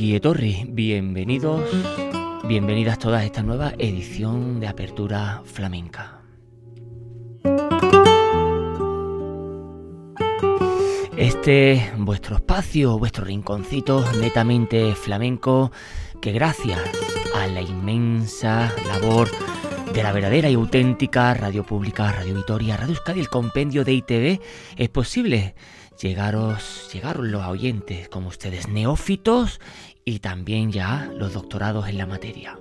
Torri, bienvenidos, bienvenidas todas a esta nueva edición de Apertura Flamenca. Este vuestro espacio, vuestro rinconcito netamente flamenco, que gracias a la inmensa labor de la verdadera y auténtica radio pública, Radio Vitoria, Radio Euskadi, el compendio de ITV, es posible llegaros, llegaron los oyentes como ustedes, neófitos y también ya los doctorados en la materia.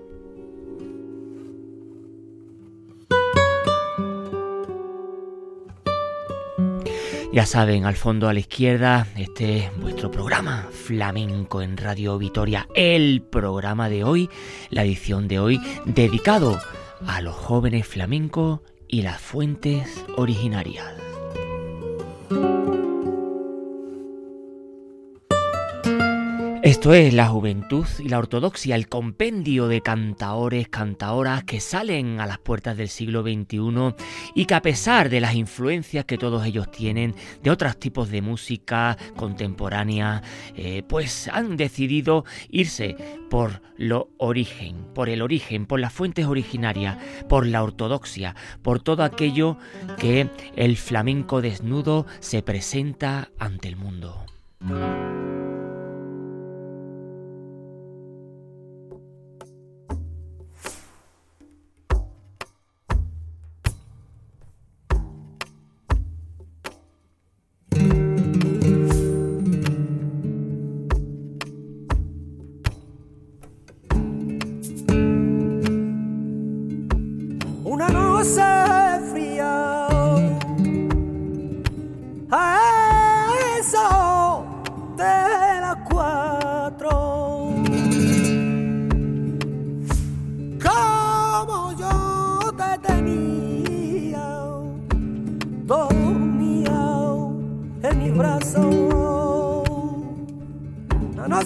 Ya saben, al fondo a la izquierda, este es vuestro programa Flamenco en Radio Vitoria, el programa de hoy, la edición de hoy, dedicado a los jóvenes flamencos y las fuentes originarias. Esto es la juventud y la ortodoxia, el compendio de cantaores, cantaoras que salen a las puertas del siglo XXI y que a pesar de las influencias que todos ellos tienen de otros tipos de música contemporánea, eh, pues han decidido irse por lo origen, por el origen, por las fuentes originarias, por la ortodoxia, por todo aquello que el flamenco desnudo se presenta ante el mundo.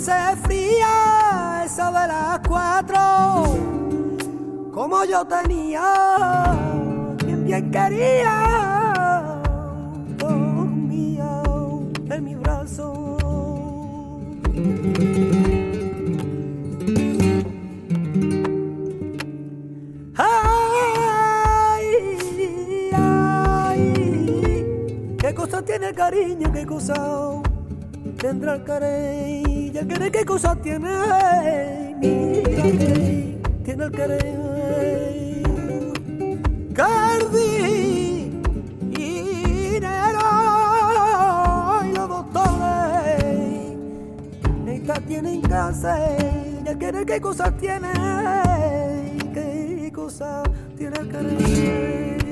se fría esa de las cuatro, como yo tenía, quien bien quería, dormía en mi brazo. Ay, qué cosa tiene el cariño, qué cosa tendrá el cariño ella cree que cosa tiene, mira que tiene el querer. Cardi, dinero y los doctores, ella tiene en casa, ella cree que cosa tiene, que cosa tiene el querer.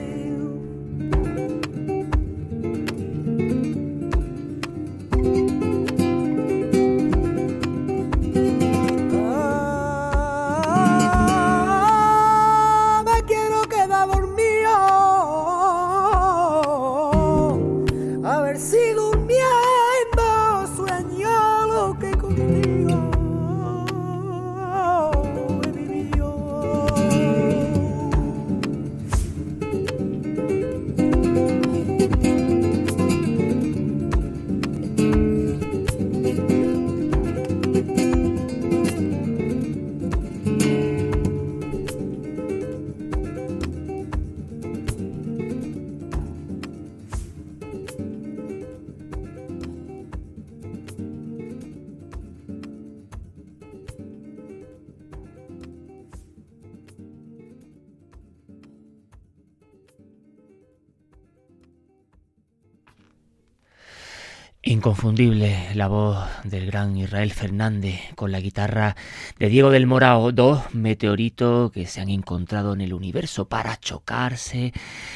Inconfundible la voz del gran Israel Fernández con la guitarra de Diego del Morao, dos meteoritos que se han encontrado en el universo para chocarse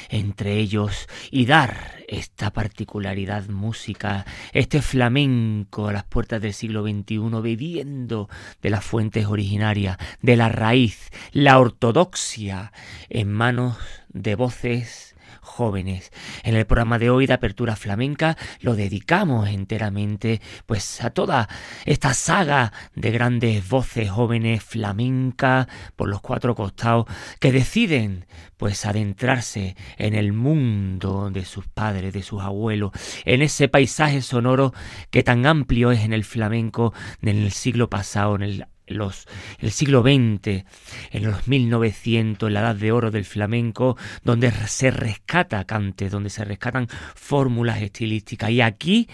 entre ellos y dar esta particularidad música, este flamenco a las puertas del siglo XXI, bebiendo de las fuentes originarias, de la raíz, la ortodoxia, en manos de voces jóvenes. En el programa de hoy de Apertura Flamenca lo dedicamos enteramente pues a toda esta saga de grandes voces jóvenes flamenca por los cuatro costados que deciden pues adentrarse en el mundo de sus padres, de sus abuelos, en ese paisaje sonoro que tan amplio es en el flamenco en el siglo pasado, en el los, el siglo XX, en los 1900, en la edad de oro del flamenco, donde se rescata cante, donde se rescatan fórmulas estilísticas. Y aquí,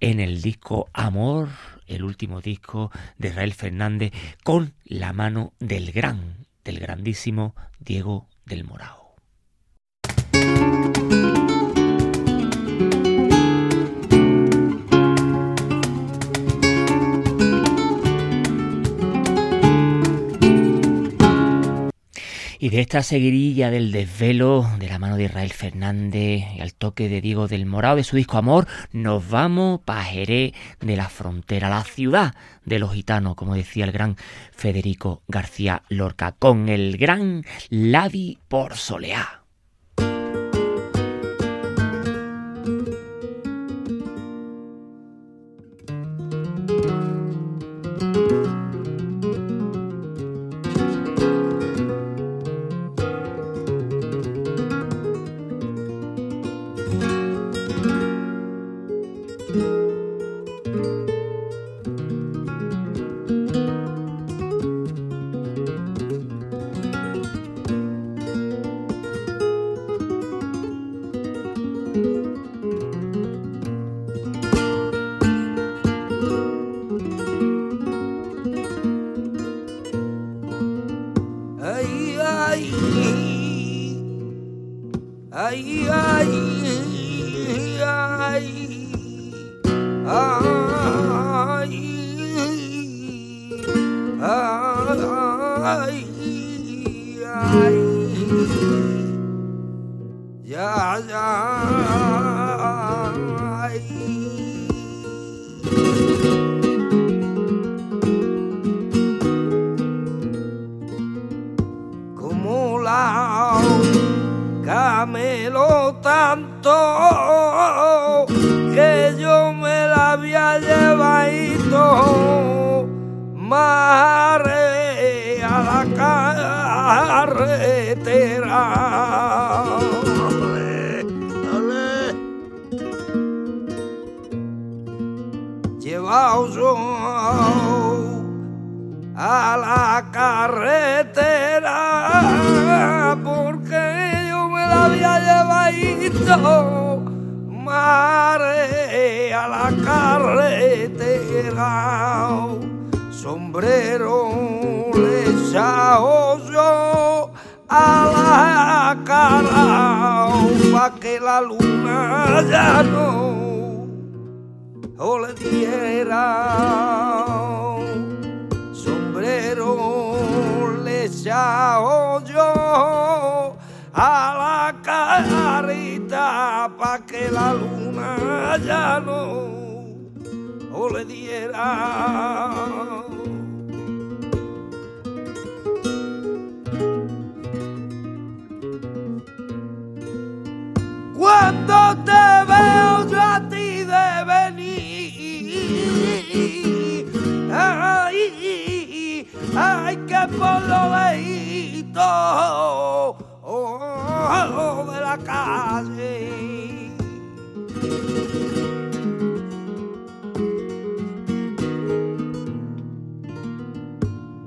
en el disco Amor, el último disco de Israel Fernández, con la mano del gran, del grandísimo Diego del Morao. Y de esta seguirilla del desvelo de la mano de Israel Fernández y al toque de Diego del Morado de su disco Amor, nos vamos para Jerez de la frontera, la ciudad de los gitanos, como decía el gran Federico García Lorca, con el gran Lavi por Soleá. llevaos a la carretera porque yo me la había llevado mare a la carretera sombrero le les yo a la cara pa' que la luna ya no olviera. Sombrero le echao yo a la carita pa' que la luna ya no le diera. Cuando te veo ay, que por lo leído oh, oh, de la calle.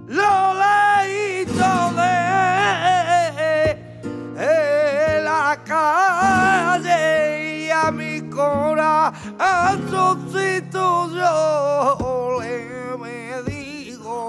Lo leído de, la calle y a mi corazoncito yo le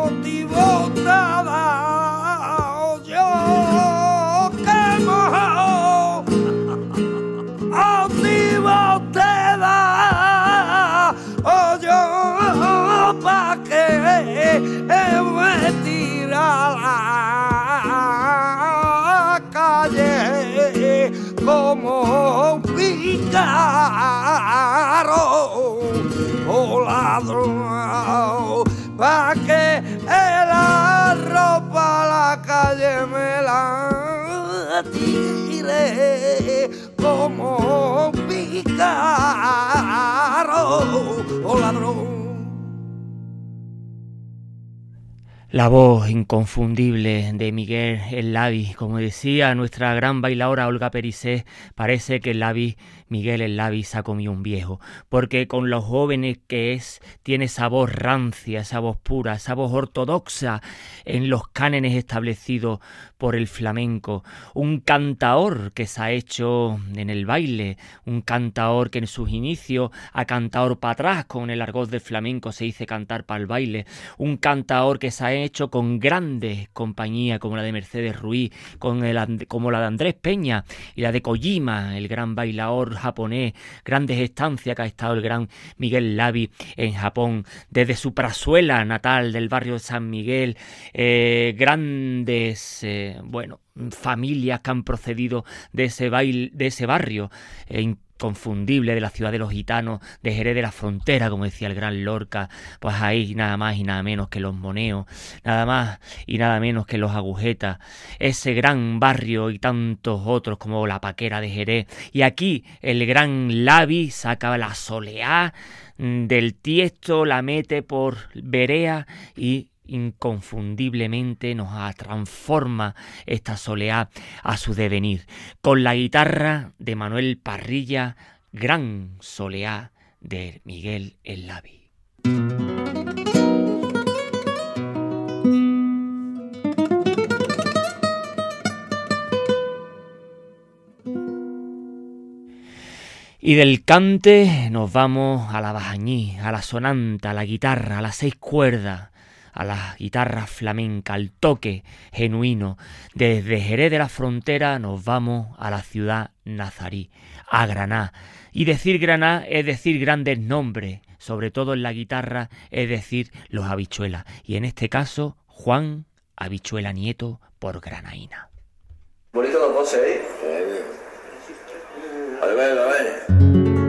calle. ¿Qué motivo daba yo? me tira la calle como un pícaro o ladrón pa' me la tire como o ladrón. La voz inconfundible de Miguel El Lavi, como decía nuestra gran bailadora Olga Perisé, parece que el Lavi, Miguel El se ha comido un viejo, porque con los jóvenes que es, tiene esa voz rancia, esa voz pura, esa voz ortodoxa en los cánones establecidos por el flamenco, un cantaor que se ha hecho en el baile, un cantaor que en sus inicios ha cantado para atrás, con el argot del flamenco se dice cantar para el baile, un cantaor que se ha hecho con grandes compañías como la de Mercedes Ruiz, con el, como la de Andrés Peña y la de Kojima, el gran bailador japonés, grandes estancias que ha estado el gran Miguel Lavi en Japón, desde su prazuela natal del barrio de San Miguel, eh, grandes, eh, bueno, familias que han procedido de ese, baile, de ese barrio. Eh, confundible de la ciudad de los gitanos, de Jerez de la Frontera, como decía el gran Lorca, pues ahí nada más y nada menos que los moneos, nada más y nada menos que los agujetas, ese gran barrio y tantos otros como la Paquera de Jerez, y aquí el gran Lavi saca la soleá del tiesto, la mete por Berea y inconfundiblemente nos transforma esta soleá a su devenir. Con la guitarra de Manuel Parrilla, gran soleá de Miguel El Lavi. Y del cante nos vamos a la bajañí, a la sonanta, a la guitarra, a las seis cuerdas, a la guitarra flamenca, al toque genuino. Desde Jerez de la Frontera nos vamos a la ciudad nazarí, a Graná. Y decir Graná es decir grandes nombres, sobre todo en la guitarra es decir los habichuelas. Y en este caso, Juan Habichuela Nieto por Granaína. Bonito los ¿eh? A ver, a ver.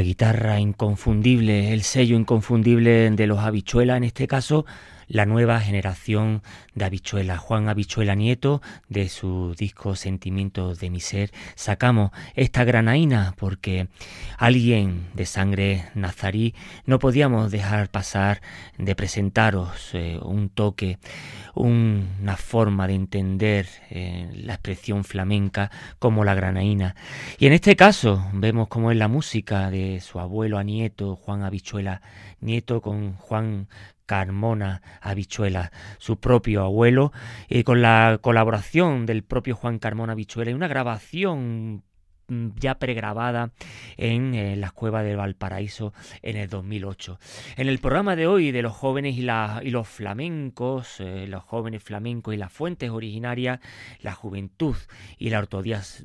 Guitarra inconfundible, el sello inconfundible de los habichuelas, en este caso la nueva generación de Habichuela, Juan Habichuela Nieto, de su disco Sentimientos de mi ser, sacamos esta granaína porque alguien de sangre nazarí no podíamos dejar pasar de presentaros eh, un toque, una forma de entender eh, la expresión flamenca como la granaína. Y en este caso vemos cómo es la música de su abuelo a nieto, Juan Habichuela Nieto, con Juan Carmona Habichuela, su propio abuelo, y con la colaboración del propio Juan Carmona Habichuela y una grabación ya pregrabada en eh, las cuevas de Valparaíso en el 2008. En el programa de hoy de los jóvenes y, y los flamencos, eh, los jóvenes flamencos y las fuentes originarias, la juventud y la,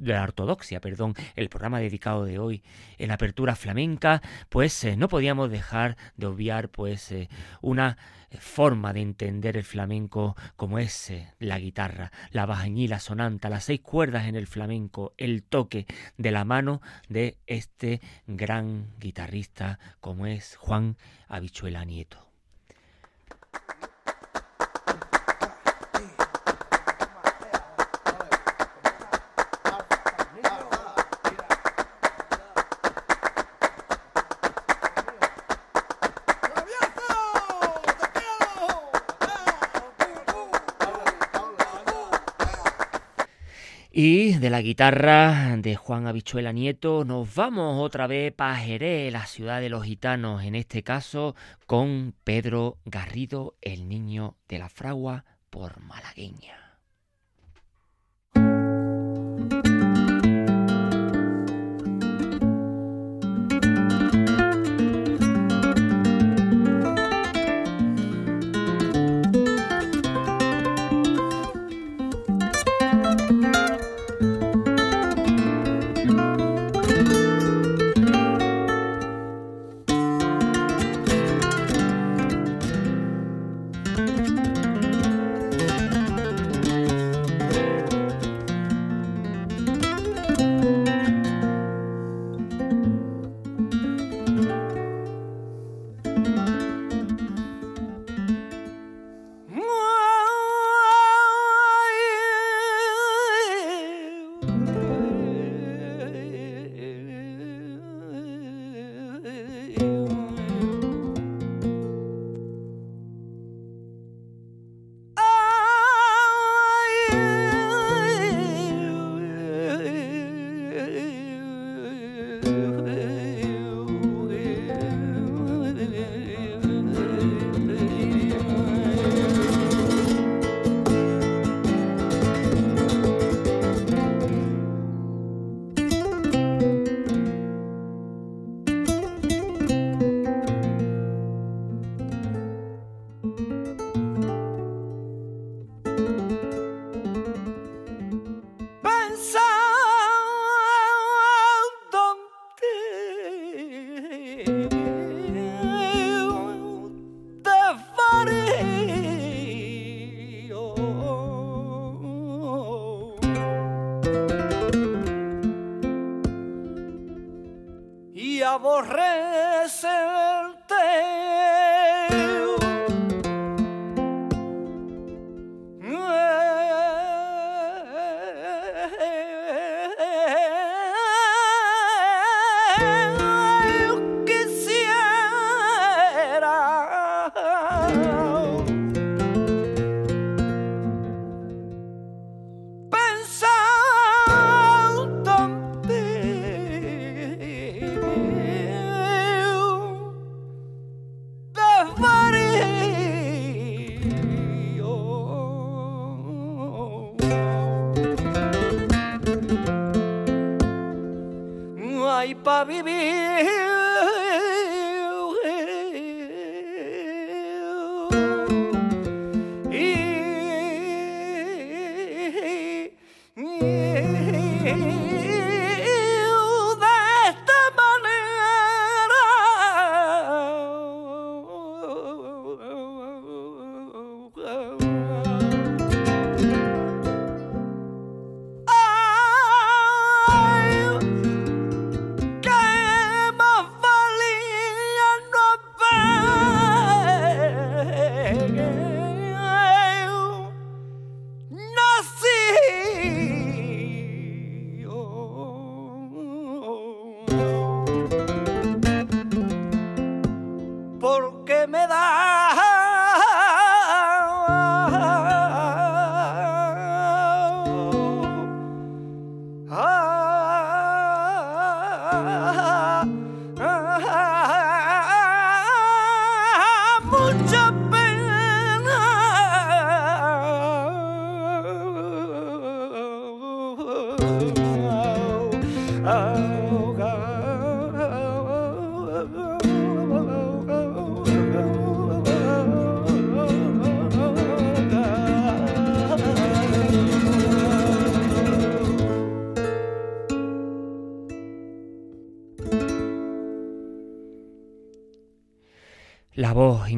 la ortodoxia, perdón, el programa dedicado de hoy en la apertura flamenca, pues eh, no podíamos dejar de obviar pues una forma de entender el flamenco como es eh, la guitarra, la bajañila sonanta, las seis cuerdas en el flamenco, el toque de la mano de este gran guitarrista como es Juan Habichuela Nieto. Y de la guitarra de Juan Habichuela Nieto nos vamos otra vez para Jerez, la ciudad de los gitanos, en este caso con Pedro Garrido, el niño de la fragua por malagueña. borré.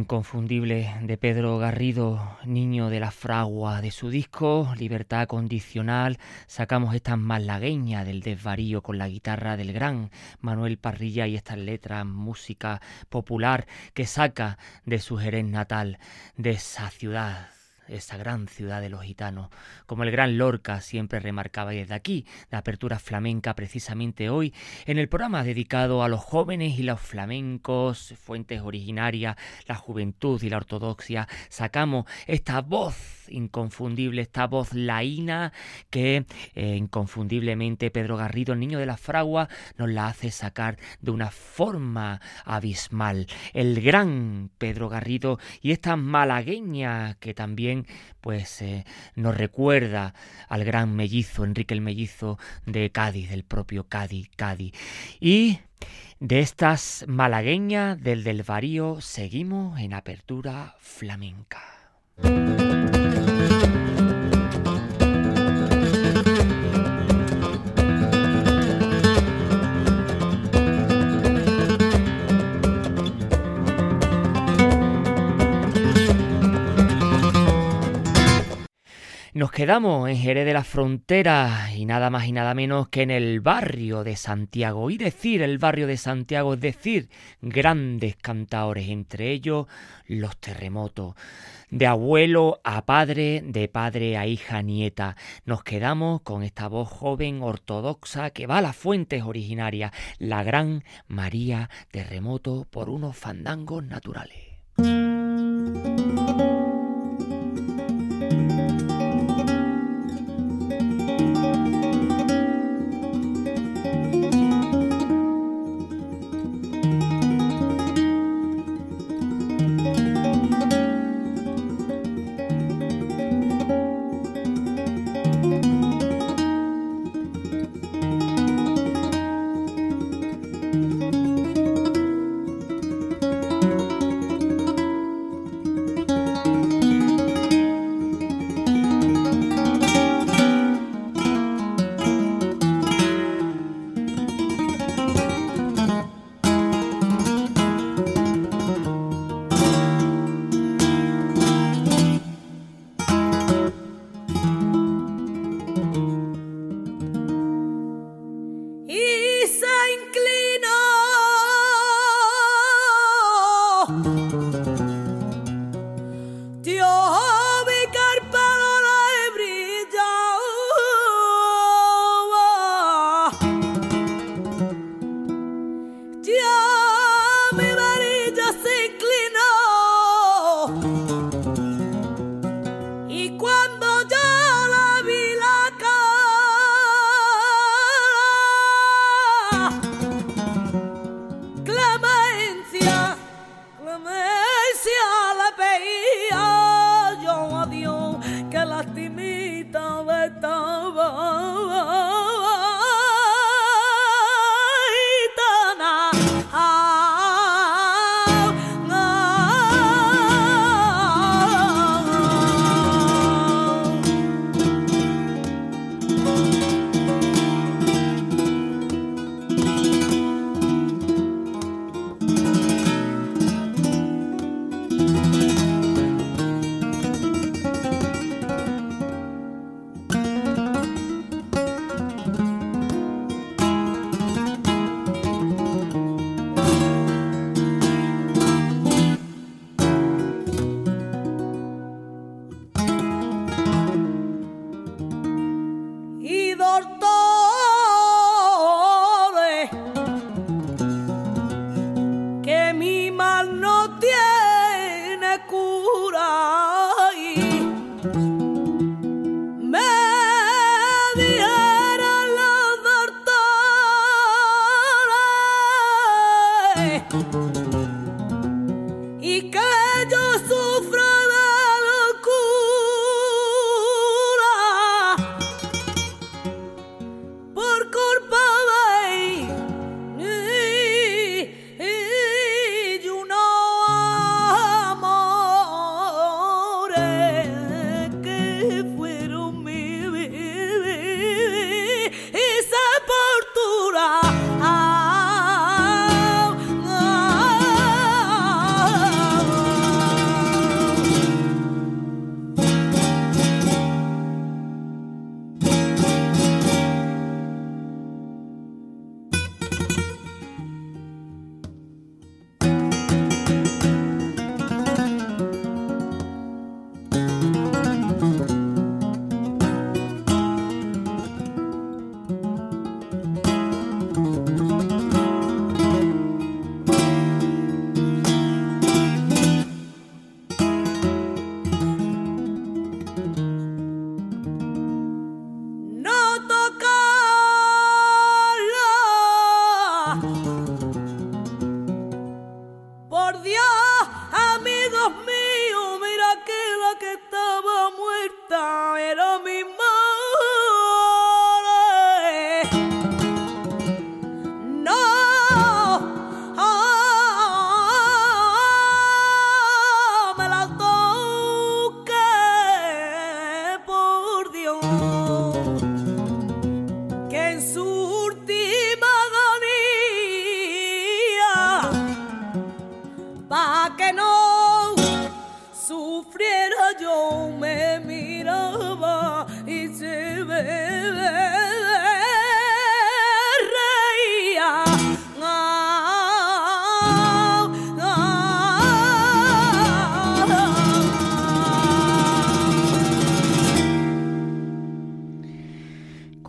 Inconfundible de Pedro Garrido, niño de la fragua de su disco Libertad Condicional, sacamos estas malagueñas del desvarío con la guitarra del gran Manuel Parrilla y estas letras, música popular que saca de su Jerez natal, de esa ciudad esa gran ciudad de los gitanos, como el gran Lorca siempre remarcaba desde aquí, la apertura flamenca precisamente hoy, en el programa dedicado a los jóvenes y los flamencos, fuentes originarias, la juventud y la ortodoxia, sacamos esta voz inconfundible, esta voz laína que eh, inconfundiblemente Pedro Garrido, el niño de la fragua, nos la hace sacar de una forma abismal. El gran Pedro Garrido y esta malagueña que también pues eh, nos recuerda al gran mellizo, Enrique el mellizo de Cádiz, del propio Cádiz, Cádiz. Y de estas malagueñas del del Varío seguimos en apertura flamenca. Quedamos en Jerez de la Frontera y nada más y nada menos que en el barrio de Santiago. Y decir el barrio de Santiago es decir grandes cantaores, entre ellos los terremotos. De abuelo a padre, de padre a hija nieta. Nos quedamos con esta voz joven ortodoxa que va a las fuentes originarias, la gran María Terremoto por unos fandangos naturales.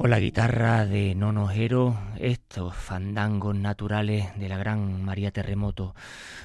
La guitarra de Nonojero, estos fandangos naturales de la gran María Terremoto.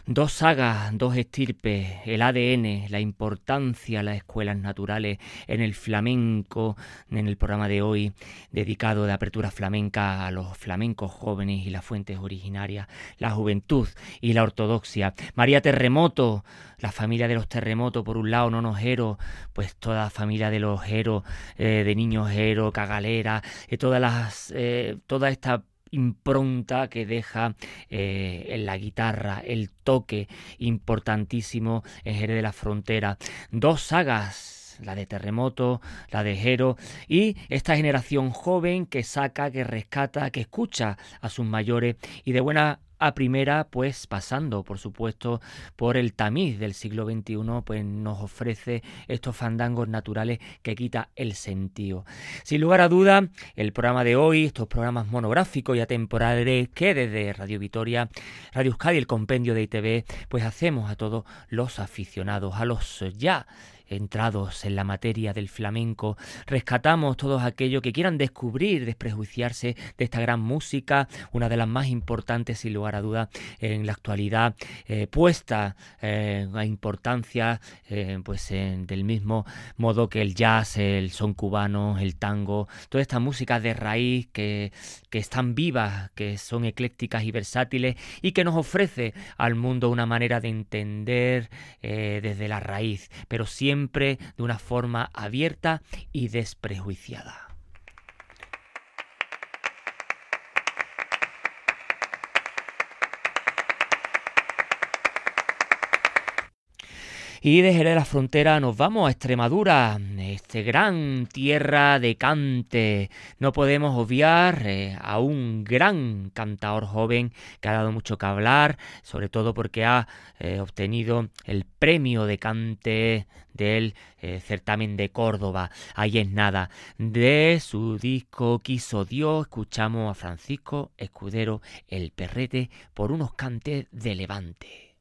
Dos sagas, dos estirpes, el ADN, la importancia de las escuelas naturales en el flamenco, en el programa de hoy, dedicado de apertura flamenca a los flamencos jóvenes y las fuentes originarias, la juventud y la ortodoxia. María Terremoto, la familia de los terremotos, por un lado, Nonojero, pues toda la familia de los Jero, eh, de niños Jero, Cagalera, eh, todas las, eh, toda esta impronta que deja en la guitarra, el toque importantísimo en Jerez de la Frontera. Dos sagas la de Terremoto, la de Jero, y esta generación joven que saca, que rescata, que escucha a sus mayores y de buena a primera, pues pasando, por supuesto, por el tamiz del siglo XXI, pues nos ofrece estos fandangos naturales que quita el sentido. Sin lugar a duda, el programa de hoy, estos programas monográficos y atemporales que desde Radio Vitoria, Radio Euskadi, el compendio de ITV, pues hacemos a todos los aficionados, a los ya entrados en la materia del flamenco, rescatamos todos aquellos que quieran descubrir, desprejuiciarse de esta gran música, una de las más importantes sin lugar a duda en la actualidad, eh, puesta eh, a importancia eh, pues del mismo modo que el jazz, el son cubano, el tango, toda esta música de raíz que, que están vivas, que son eclécticas y versátiles y que nos ofrece al mundo una manera de entender desde la raíz, pero siempre de una forma abierta y desprejuiciada. Y de Jerez la Frontera nos vamos a Extremadura, este gran tierra de cante. No podemos obviar eh, a un gran cantador joven que ha dado mucho que hablar, sobre todo porque ha eh, obtenido el premio de cante del eh, certamen de Córdoba. Ahí es nada. De su disco Quiso Dios, escuchamos a Francisco Escudero, el perrete, por unos cantes de levante.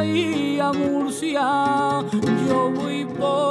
Bahía, Murcia, yo voy por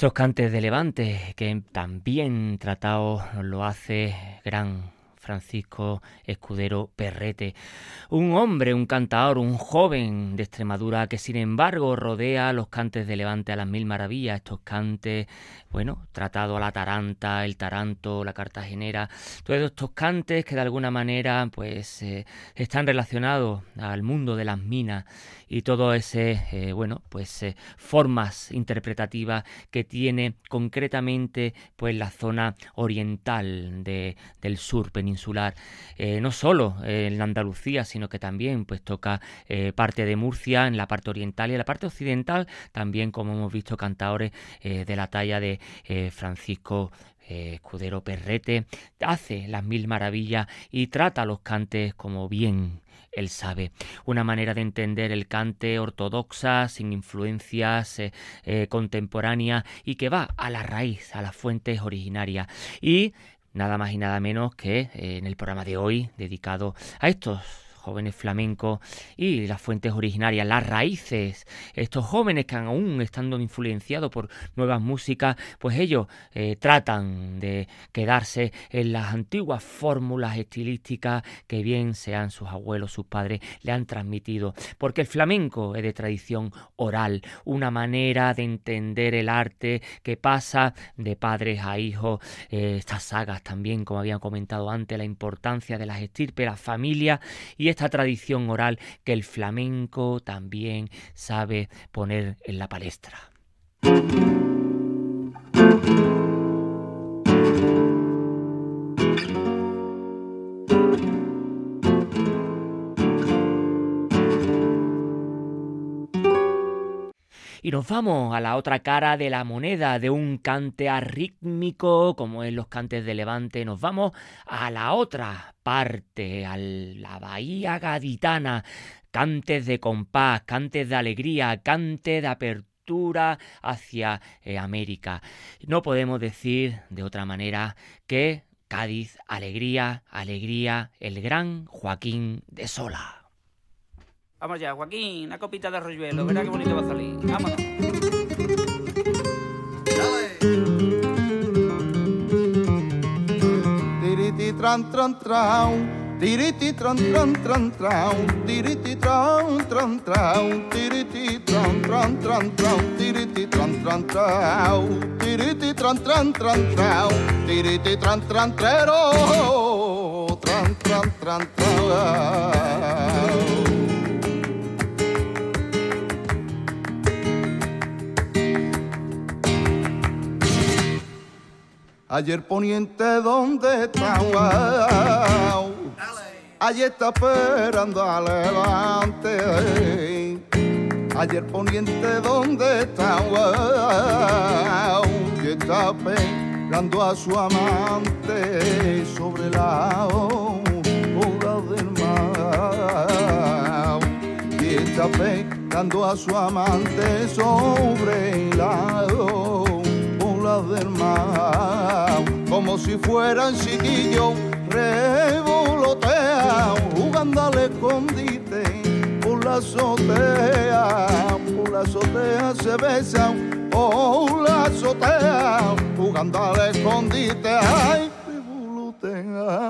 Estos cantes de Levante, que también tratado lo hace gran Francisco Escudero Perrete. Un hombre, un cantador, un joven de Extremadura que sin embargo rodea los cantes de Levante a las mil maravillas, estos cantes, bueno, tratado a la taranta, el taranto, la cartagenera, todos estos cantes que de alguna manera pues eh, están relacionados al mundo de las minas y todo ese, eh, bueno, pues eh, formas interpretativas que tiene concretamente pues la zona oriental de, del sur peninsular, eh, no solo en Andalucía, sino que también pues toca parte de Murcia en la parte oriental y en la parte occidental también como hemos visto cantadores de la talla de Francisco Escudero Perrete, hace las mil maravillas y trata los cantes como bien él sabe. Una manera de entender el cante ortodoxa, sin influencias eh, eh, contemporáneas y que va a la raíz, a las fuentes originarias. Y nada más y nada menos que eh, en el programa de hoy dedicado a estos jóvenes flamencos y las fuentes originarias, las raíces, estos jóvenes que aún estando influenciados por nuevas músicas, pues ellos eh, tratan de quedarse en las antiguas fórmulas estilísticas que bien sean sus abuelos, sus padres, le han transmitido, porque el flamenco es de tradición oral, una manera de entender el arte que pasa de padres a hijos, eh, estas sagas también, como habían comentado antes, la importancia de las estirpes, la familia y esta tradición oral que el flamenco también sabe poner en la palestra. Y nos vamos a la otra cara de la moneda de un cante arrítmico, como en los cantes de Levante. Nos vamos a la otra parte, a la bahía gaditana. Cantes de compás, cantes de alegría, cantes de apertura hacia eh, América. No podemos decir de otra manera que Cádiz, alegría, alegría, el gran Joaquín de Sola. Vamos ya, Joaquín, una copita de arroyuelo, verá qué bonito va a salir. Vámonos. Tiriti tran tran tran, tiriti tran tran tran tran, tiriti tran tran tran, tiriti tran tran tran tran, tiriti tran tran tran, tiriti tran tran tran tran, tiriti tran tran trero, tran tran tran tran. Ayer poniente, ¿dónde? Wow. Allí está esperando a levante. Ayer poniente, ¿dónde? Wow. Y está esperando a su amante sobre la ola del mar. Y está esperando a su amante sobre la ola del mar, como si fueran chiquillos revolotea, jugando al escondite, por la azotea, por la azotea se besan, por la azotea, jugando al escondite, ay, revolotea.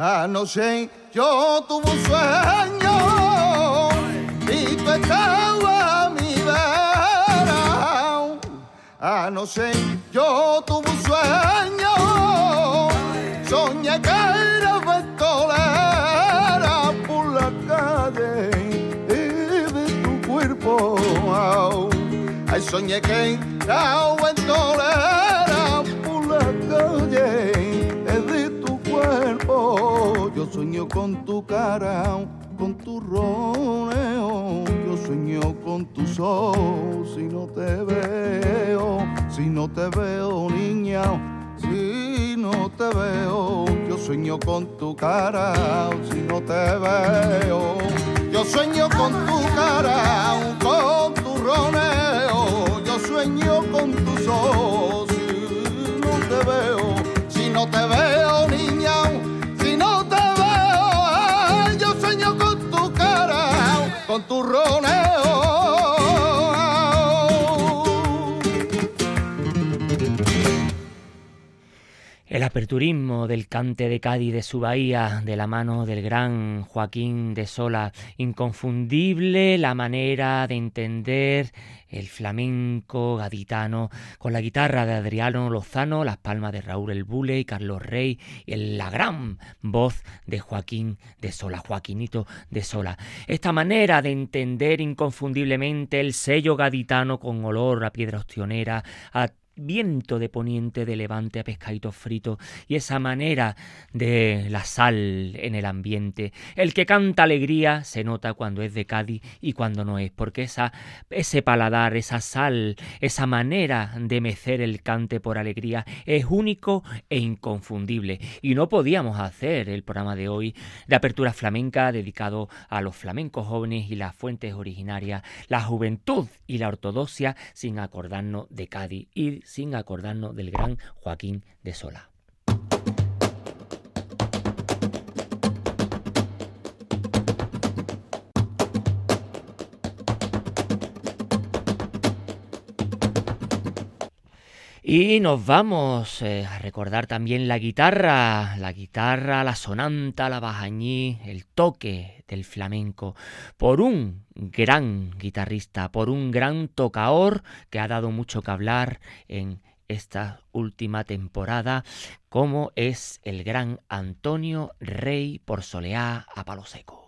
Anoche yo tuve un sueño y tú estabas a mi vera. Anoche yo tuve un sueño, soñé que era ventolera por la calle y de tu cuerpo Ay, soñé que era tolera sueño con tu cara, con tu roneo. Yo sueño con tus ojos, si no te veo, si no te veo, niña. Si no te veo, yo sueño con tu cara, si no te veo. Yo sueño con tu cara, con tu roneo. Yo sueño con tus ojos. Si no te veo, si no te veo, niña. Con tu roneo. El aperturismo del cante de Cádiz de su bahía, de la mano del gran Joaquín de Sola, inconfundible la manera de entender el flamenco gaditano, con la guitarra de Adriano Lozano, las palmas de Raúl El Bule y Carlos Rey, y la gran voz de Joaquín de Sola, Joaquinito de Sola. Esta manera de entender inconfundiblemente el sello gaditano con olor a piedra ostionera, a viento de poniente de levante a pescadito frito y esa manera de la sal en el ambiente. El que canta alegría se nota cuando es de Cádiz y cuando no es, porque esa, ese paladar, esa sal, esa manera de mecer el cante por alegría es único e inconfundible. Y no podíamos hacer el programa de hoy de apertura flamenca dedicado a los flamencos jóvenes y las fuentes originarias, la juventud y la ortodoxia sin acordarnos de Cádiz y sin acordarnos del gran Joaquín de Sola. Y nos vamos eh, a recordar también la guitarra, la guitarra, la sonanta, la bajañí, el toque del flamenco, por un gran guitarrista, por un gran tocaor que ha dado mucho que hablar en esta última temporada, como es el gran Antonio Rey por Soleá a Palo Seco.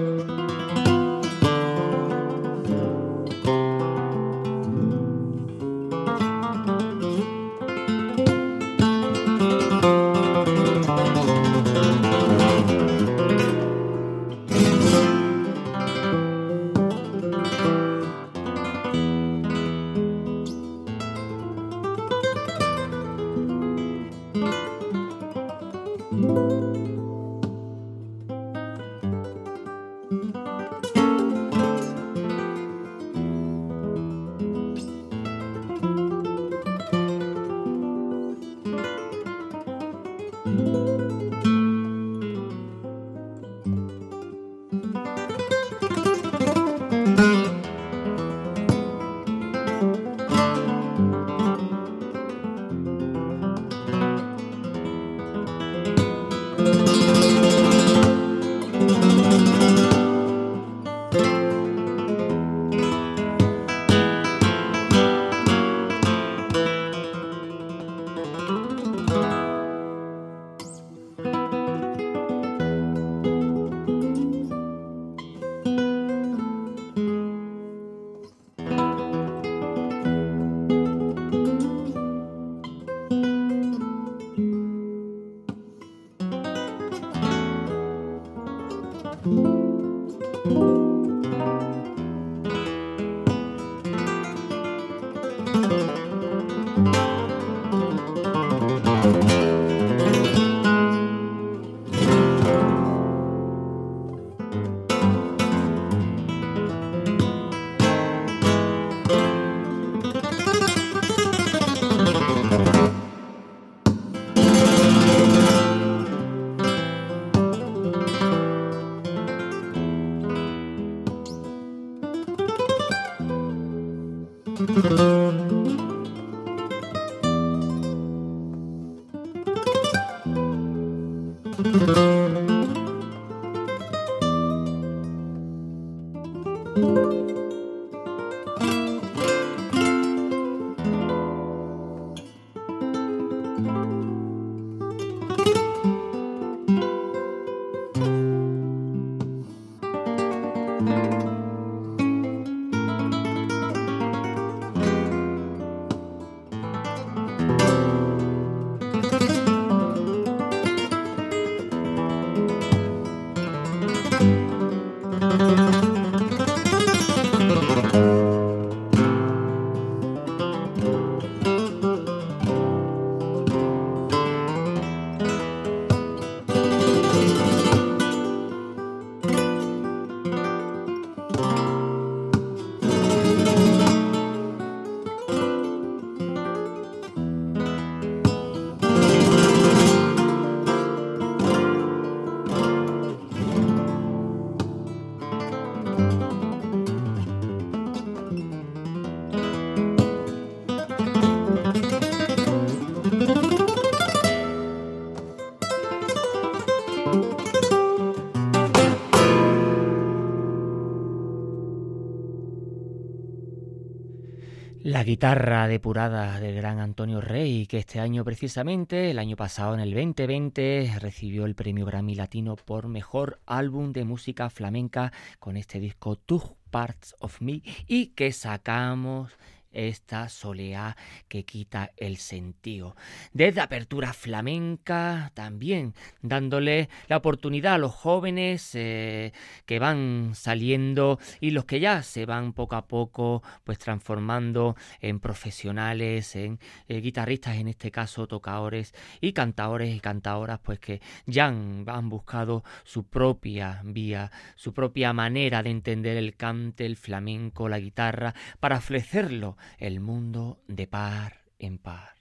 La guitarra depurada del gran Antonio Rey, que este año precisamente, el año pasado en el 2020, recibió el premio Grammy Latino por mejor álbum de música flamenca con este disco Two Parts of Me y que sacamos esta soleá que quita el sentido. Desde Apertura Flamenca también dándole la oportunidad a los jóvenes eh, que van saliendo y los que ya se van poco a poco pues transformando en profesionales, en eh, guitarristas en este caso, tocadores y cantadores y cantadoras pues que ya han, han buscado su propia vía, su propia manera de entender el cante, el flamenco, la guitarra para ofrecerlo el mundo de par en par.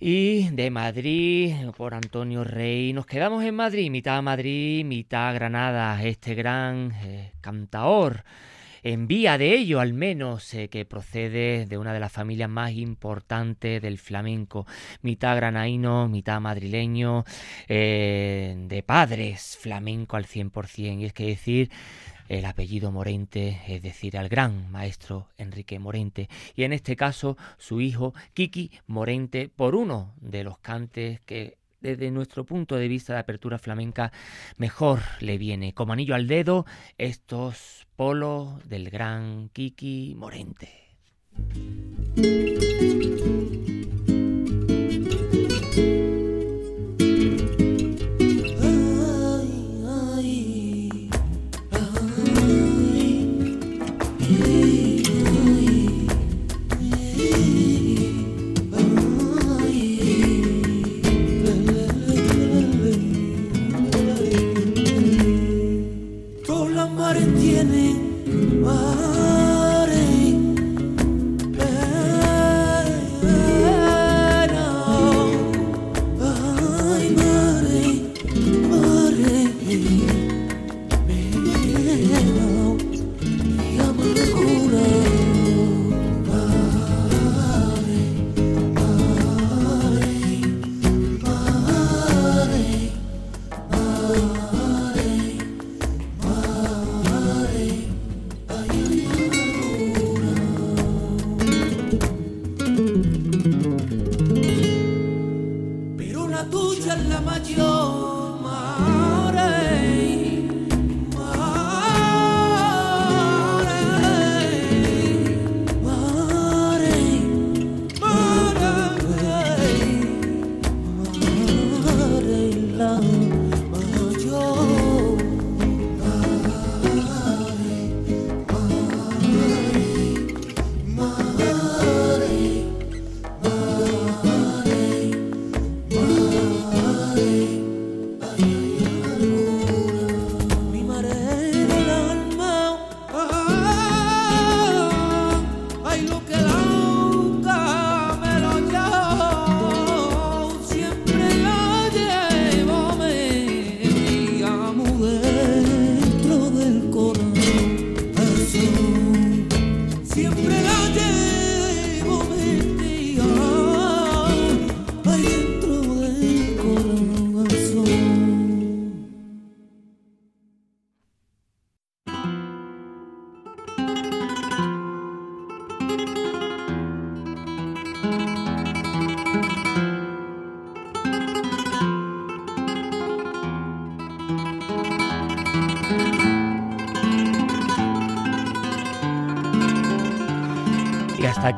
Y de Madrid, por Antonio Rey, nos quedamos en Madrid, mitad Madrid, mitad Granada, este gran eh, cantaor en vía de ello al menos, eh, que procede de una de las familias más importantes del flamenco, mitad granaíno, mitad madrileño, eh, de padres flamenco al 100%, y es que decir el apellido Morente, es decir, al gran maestro Enrique Morente, y en este caso su hijo Kiki Morente, por uno de los cantes que desde nuestro punto de vista de apertura flamenca, mejor le viene como anillo al dedo estos polos del gran Kiki Morente.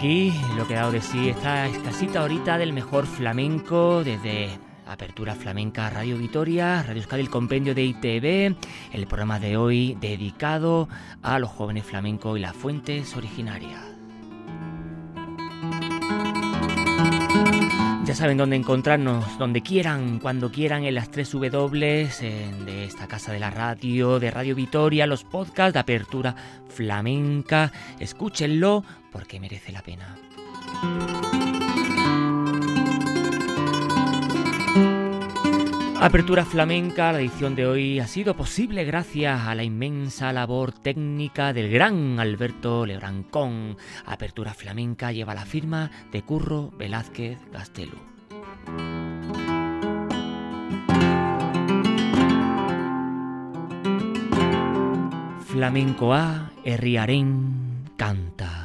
Aquí lo que ha dado de sí esta escasita horita del mejor flamenco desde Apertura Flamenca Radio Vitoria, Radio Euskadi, el compendio de ITV, el programa de hoy dedicado a los jóvenes flamencos y las fuentes originarias. Ya saben dónde encontrarnos, donde quieran, cuando quieran, en las tres W de esta casa de la radio, de Radio Vitoria, los podcasts de apertura flamenca. Escúchenlo porque merece la pena. Apertura Flamenca, la edición de hoy ha sido posible gracias a la inmensa labor técnica del gran Alberto Lebrancón. Apertura Flamenca lleva la firma de Curro Velázquez Gastelu. Flamenco A, Herriaren, canta.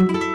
Música